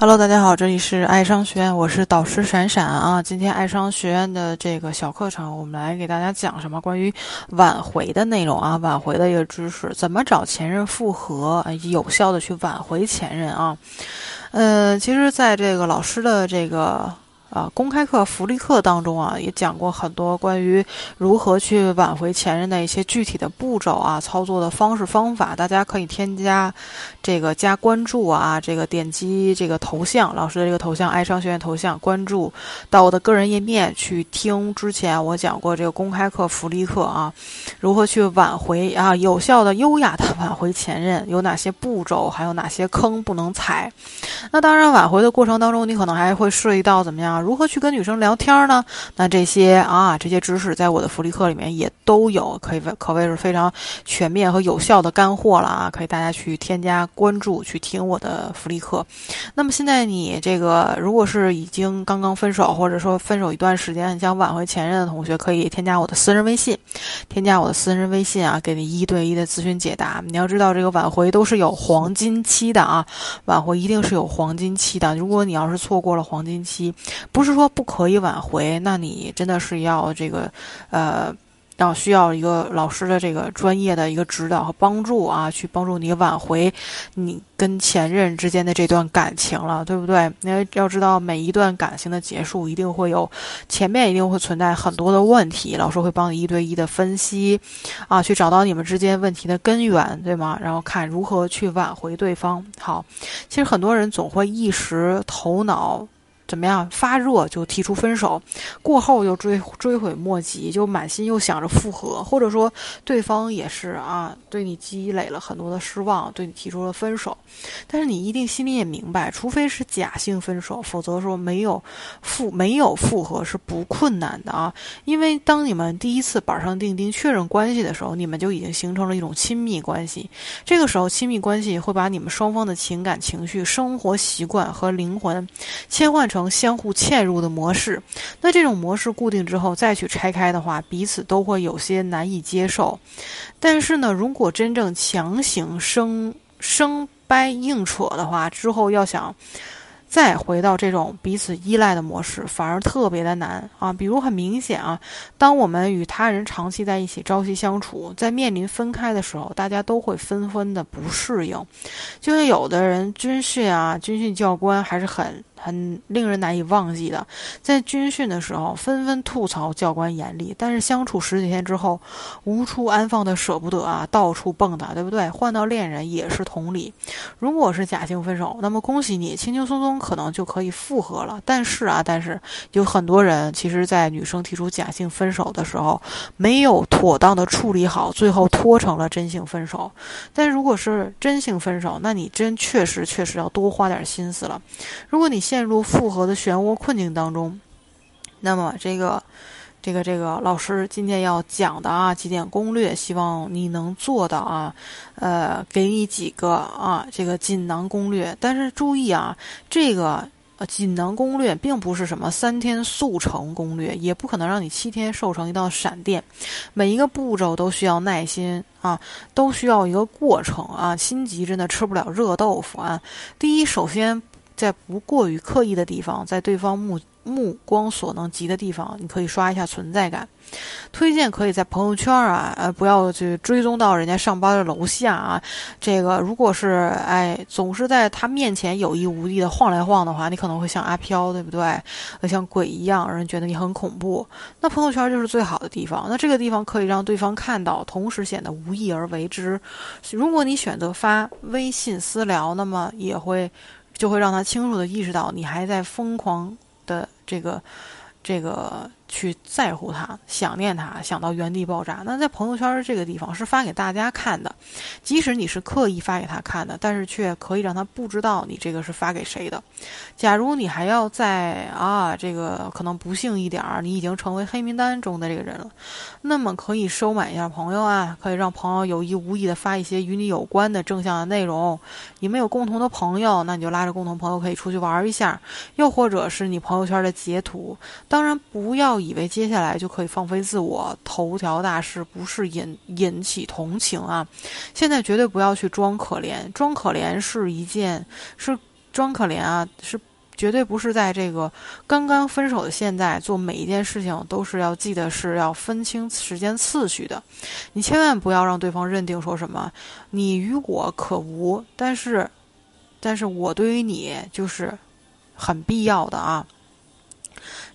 Hello，大家好，这里是爱商学院，我是导师闪闪啊。今天爱商学院的这个小课程，我们来给大家讲什么关于挽回的内容啊，挽回的一个知识，怎么找前任复合，有效的去挽回前任啊。呃，其实，在这个老师的这个。啊，公开课、福利课当中啊，也讲过很多关于如何去挽回前任的一些具体的步骤啊，操作的方式方法。大家可以添加这个加关注啊，这个点击这个头像，老师的这个头像，爱商学院头像，关注到我的个人页面去听之前我讲过这个公开课、福利课啊，如何去挽回啊，有效的、优雅的挽回前任，有哪些步骤，还有哪些坑不能踩。那当然，挽回的过程当中，你可能还会涉及到怎么样？如何去跟女生聊天呢？那这些啊，这些知识在我的福利课里面也都有，可以可谓是非常全面和有效的干货了啊！可以大家去添加关注，去听我的福利课。那么现在你这个如果是已经刚刚分手，或者说分手一段时间，你想挽回前任的同学，可以添加我的私人微信，添加我的私人微信啊，给你一对一的咨询解答。你要知道，这个挽回都是有黄金期的啊，挽回一定是有黄金期的。如果你要是错过了黄金期，不是说不可以挽回，那你真的是要这个，呃，要需要一个老师的这个专业的一个指导和帮助啊，去帮助你挽回你跟前任之间的这段感情了，对不对？因为要知道每一段感情的结束，一定会有前面一定会存在很多的问题，老师会帮你一对一的分析，啊，去找到你们之间问题的根源，对吗？然后看如何去挽回对方。好，其实很多人总会一时头脑。怎么样？发热就提出分手，过后又追追悔莫及，就满心又想着复合，或者说对方也是啊，对你积累了很多的失望，对你提出了分手。但是你一定心里也明白，除非是假性分手，否则说没有复没有复合是不困难的啊。因为当你们第一次板上钉钉确认关系的时候，你们就已经形成了一种亲密关系。这个时候，亲密关系会把你们双方的情感、情绪、生活习惯和灵魂切换成。相互嵌入的模式，那这种模式固定之后再去拆开的话，彼此都会有些难以接受。但是呢，如果真正强行生生掰硬扯的话，之后要想。再回到这种彼此依赖的模式，反而特别的难啊！比如很明显啊，当我们与他人长期在一起朝夕相处，在面临分开的时候，大家都会纷纷的不适应。就像有的人军训啊，军训教官还是很。很令人难以忘记的，在军训的时候纷纷吐槽教官严厉，但是相处十几天之后，无处安放的舍不得啊，到处蹦跶，对不对？换到恋人也是同理。如果是假性分手，那么恭喜你，轻轻松松可能就可以复合了。但是啊，但是有很多人其实，在女生提出假性分手的时候，没有妥当的处理好，最后拖成了真性分手。但如果是真性分手，那你真确实确实要多花点心思了。如果你。陷入复合的漩涡困境当中，那么这个、这个、这个老师今天要讲的啊几点攻略，希望你能做到啊。呃，给你几个啊这个锦囊攻略，但是注意啊，这个锦囊攻略并不是什么三天速成攻略，也不可能让你七天瘦成一道闪电，每一个步骤都需要耐心啊，都需要一个过程啊，心急真的吃不了热豆腐啊。第一，首先。在不过于刻意的地方，在对方目目光所能及的地方，你可以刷一下存在感。推荐可以在朋友圈啊，呃，不要去追踪到人家上班的楼下啊。这个如果是哎，总是在他面前有意无意的晃来晃的话，你可能会像阿飘，对不对？像鬼一样，让人觉得你很恐怖。那朋友圈就是最好的地方。那这个地方可以让对方看到，同时显得无意而为之。如果你选择发微信私聊，那么也会。就会让他清楚的意识到你还在疯狂的这个，这个。去在乎他，想念他，想到原地爆炸。那在朋友圈这个地方是发给大家看的，即使你是刻意发给他看的，但是却可以让他不知道你这个是发给谁的。假如你还要在啊，这个可能不幸一点儿，你已经成为黑名单中的这个人了，那么可以收买一下朋友啊，可以让朋友有意无意的发一些与你有关的正向的内容。你们有共同的朋友，那你就拉着共同朋友可以出去玩一下，又或者是你朋友圈的截图。当然不要以为接下来就可以放飞自我，头条大事不是引引起同情啊！现在绝对不要去装可怜，装可怜是一件是。装可怜啊，是绝对不是在这个刚刚分手的现在做每一件事情都是要记得是要分清时间次序的。你千万不要让对方认定说什么你与我可无，但是，但是我对于你就是很必要的啊。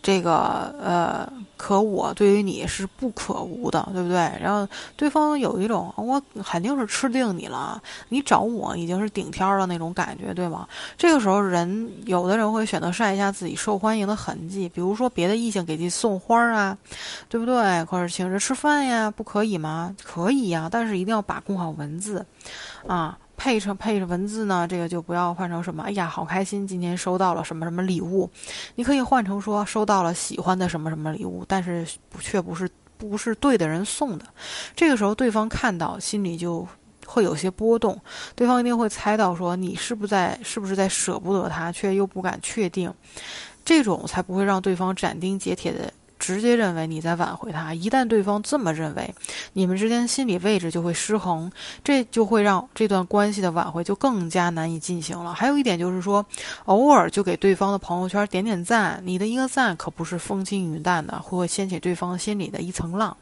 这个呃，可我对于你是不可无的，对不对？然后对方有一种我肯定是吃定你了，你找我已经是顶天了那种感觉，对吗？这个时候人有的人会选择晒一下自己受欢迎的痕迹，比如说别的异性给自己送花啊，对不对？或者请着吃饭呀，不可以吗？可以呀，但是一定要把控好文字，啊。配成配着文字呢，这个就不要换成什么。哎呀，好开心，今天收到了什么什么礼物。你可以换成说收到了喜欢的什么什么礼物，但是却不是不是对的人送的。这个时候，对方看到心里就会有些波动，对方一定会猜到说你是不是在是不是在舍不得他，却又不敢确定。这种才不会让对方斩钉截铁的。直接认为你在挽回他，一旦对方这么认为，你们之间心理位置就会失衡，这就会让这段关系的挽回就更加难以进行了。还有一点就是说，偶尔就给对方的朋友圈点点赞，你的一个赞可不是风轻云淡的，会掀起对方心里的一层浪。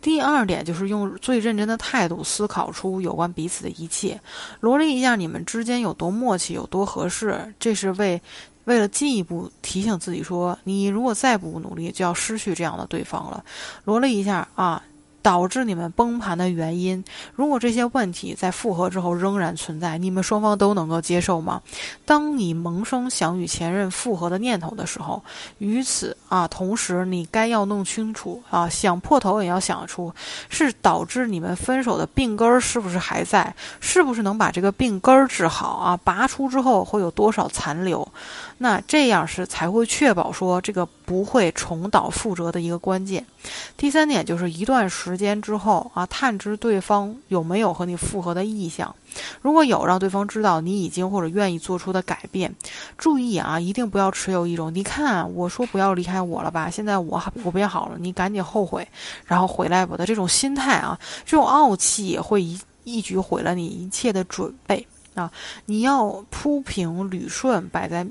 第二点就是用最认真的态度思考出有关彼此的一切，罗列一下你们之间有多默契，有多合适，这是为。为了进一步提醒自己说，你如果再不努力，就要失去这样的对方了。罗了一下啊。导致你们崩盘的原因，如果这些问题在复合之后仍然存在，你们双方都能够接受吗？当你萌生想与前任复合的念头的时候，与此啊同时，你该要弄清楚啊，想破头也要想出，是导致你们分手的病根儿是不是还在？是不是能把这个病根儿治好啊？拔出之后会有多少残留？那这样是才会确保说这个不会重蹈覆辙的一个关键。第三点就是一段时时间之后啊，探知对方有没有和你复合的意向，如果有，让对方知道你已经或者愿意做出的改变。注意啊，一定不要持有一种你看我说不要离开我了吧，现在我我变好了，你赶紧后悔，然后回来吧的这种心态啊，这种傲气也会一一举毁了你一切的准备啊！你要铺平捋顺摆在。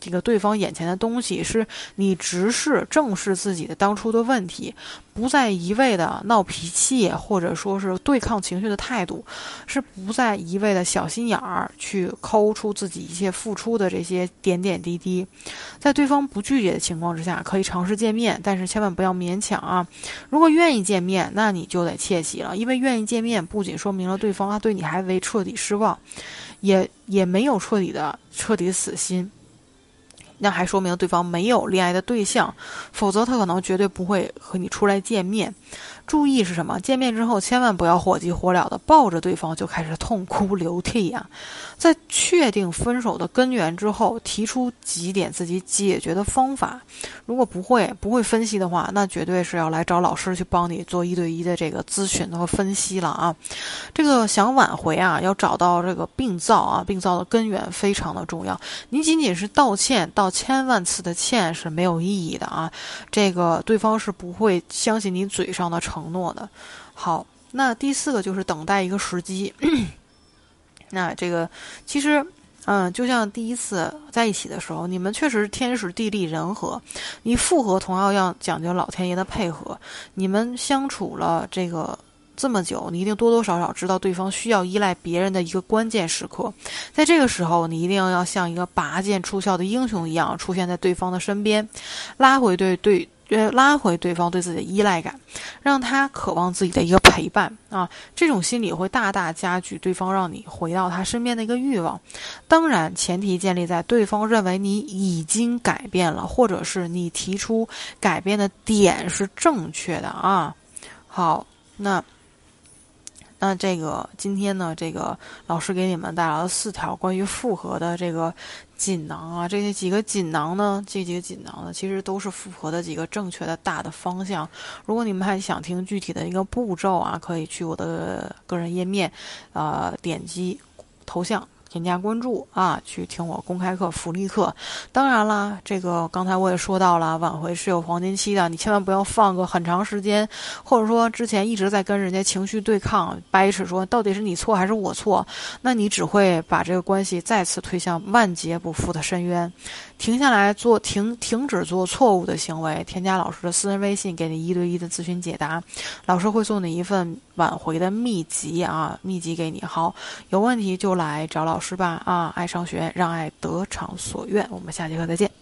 这个对方眼前的东西，是你直视、正视自己的当初的问题，不再一味的闹脾气，或者说是对抗情绪的态度，是不再一味的小心眼儿去抠出自己一切付出的这些点点滴滴。在对方不拒绝的情况之下，可以尝试见面，但是千万不要勉强啊！如果愿意见面，那你就得窃喜了，因为愿意见面不仅说明了对方啊对你还未彻底失望，也也没有彻底的彻底死心。那还说明对方没有恋爱的对象，否则他可能绝对不会和你出来见面。注意是什么？见面之后千万不要火急火燎的抱着对方就开始痛哭流涕呀！在确定分手的根源之后，提出几点自己解决的方法。如果不会不会分析的话，那绝对是要来找老师去帮你做一对一的这个咨询和分析了啊！这个想挽回啊，要找到这个病灶啊，病灶的根源非常的重要。你仅仅是道歉道千万次的歉是没有意义的啊！这个对方是不会相信你嘴上的。承诺的，好，那第四个就是等待一个时机。那这个其实，嗯，就像第一次在一起的时候，你们确实天时地利人和，你复合同样要讲究老天爷的配合。你们相处了这个这么久，你一定多多少少知道对方需要依赖别人的一个关键时刻，在这个时候，你一定要像一个拔剑出鞘的英雄一样出现在对方的身边，拉回对对。呃，拉回对方对自己的依赖感，让他渴望自己的一个陪伴啊，这种心理会大大加剧对方让你回到他身边的一个欲望。当然，前提建立在对方认为你已经改变了，或者是你提出改变的点是正确的啊。好，那。那这个今天呢，这个老师给你们带来了四条关于复合的这个锦囊啊，这些几个锦囊呢，这几个锦囊呢，其实都是复合的几个正确的大的方向。如果你们还想听具体的一个步骤啊，可以去我的个人页面，呃，点击头像。添加关注啊，去听我公开课、福利课。当然啦，这个刚才我也说到了，挽回是有黄金期的，你千万不要放个很长时间，或者说之前一直在跟人家情绪对抗、掰扯，说到底是你错还是我错，那你只会把这个关系再次推向万劫不复的深渊。停下来做，停停止做错误的行为，添加老师的私人微信，给你一对一的咨询解答，老师会送你一份挽回的秘籍啊，秘籍给你。好，有问题就来找老师吧啊！爱上学，让爱得偿所愿。我们下节课再见。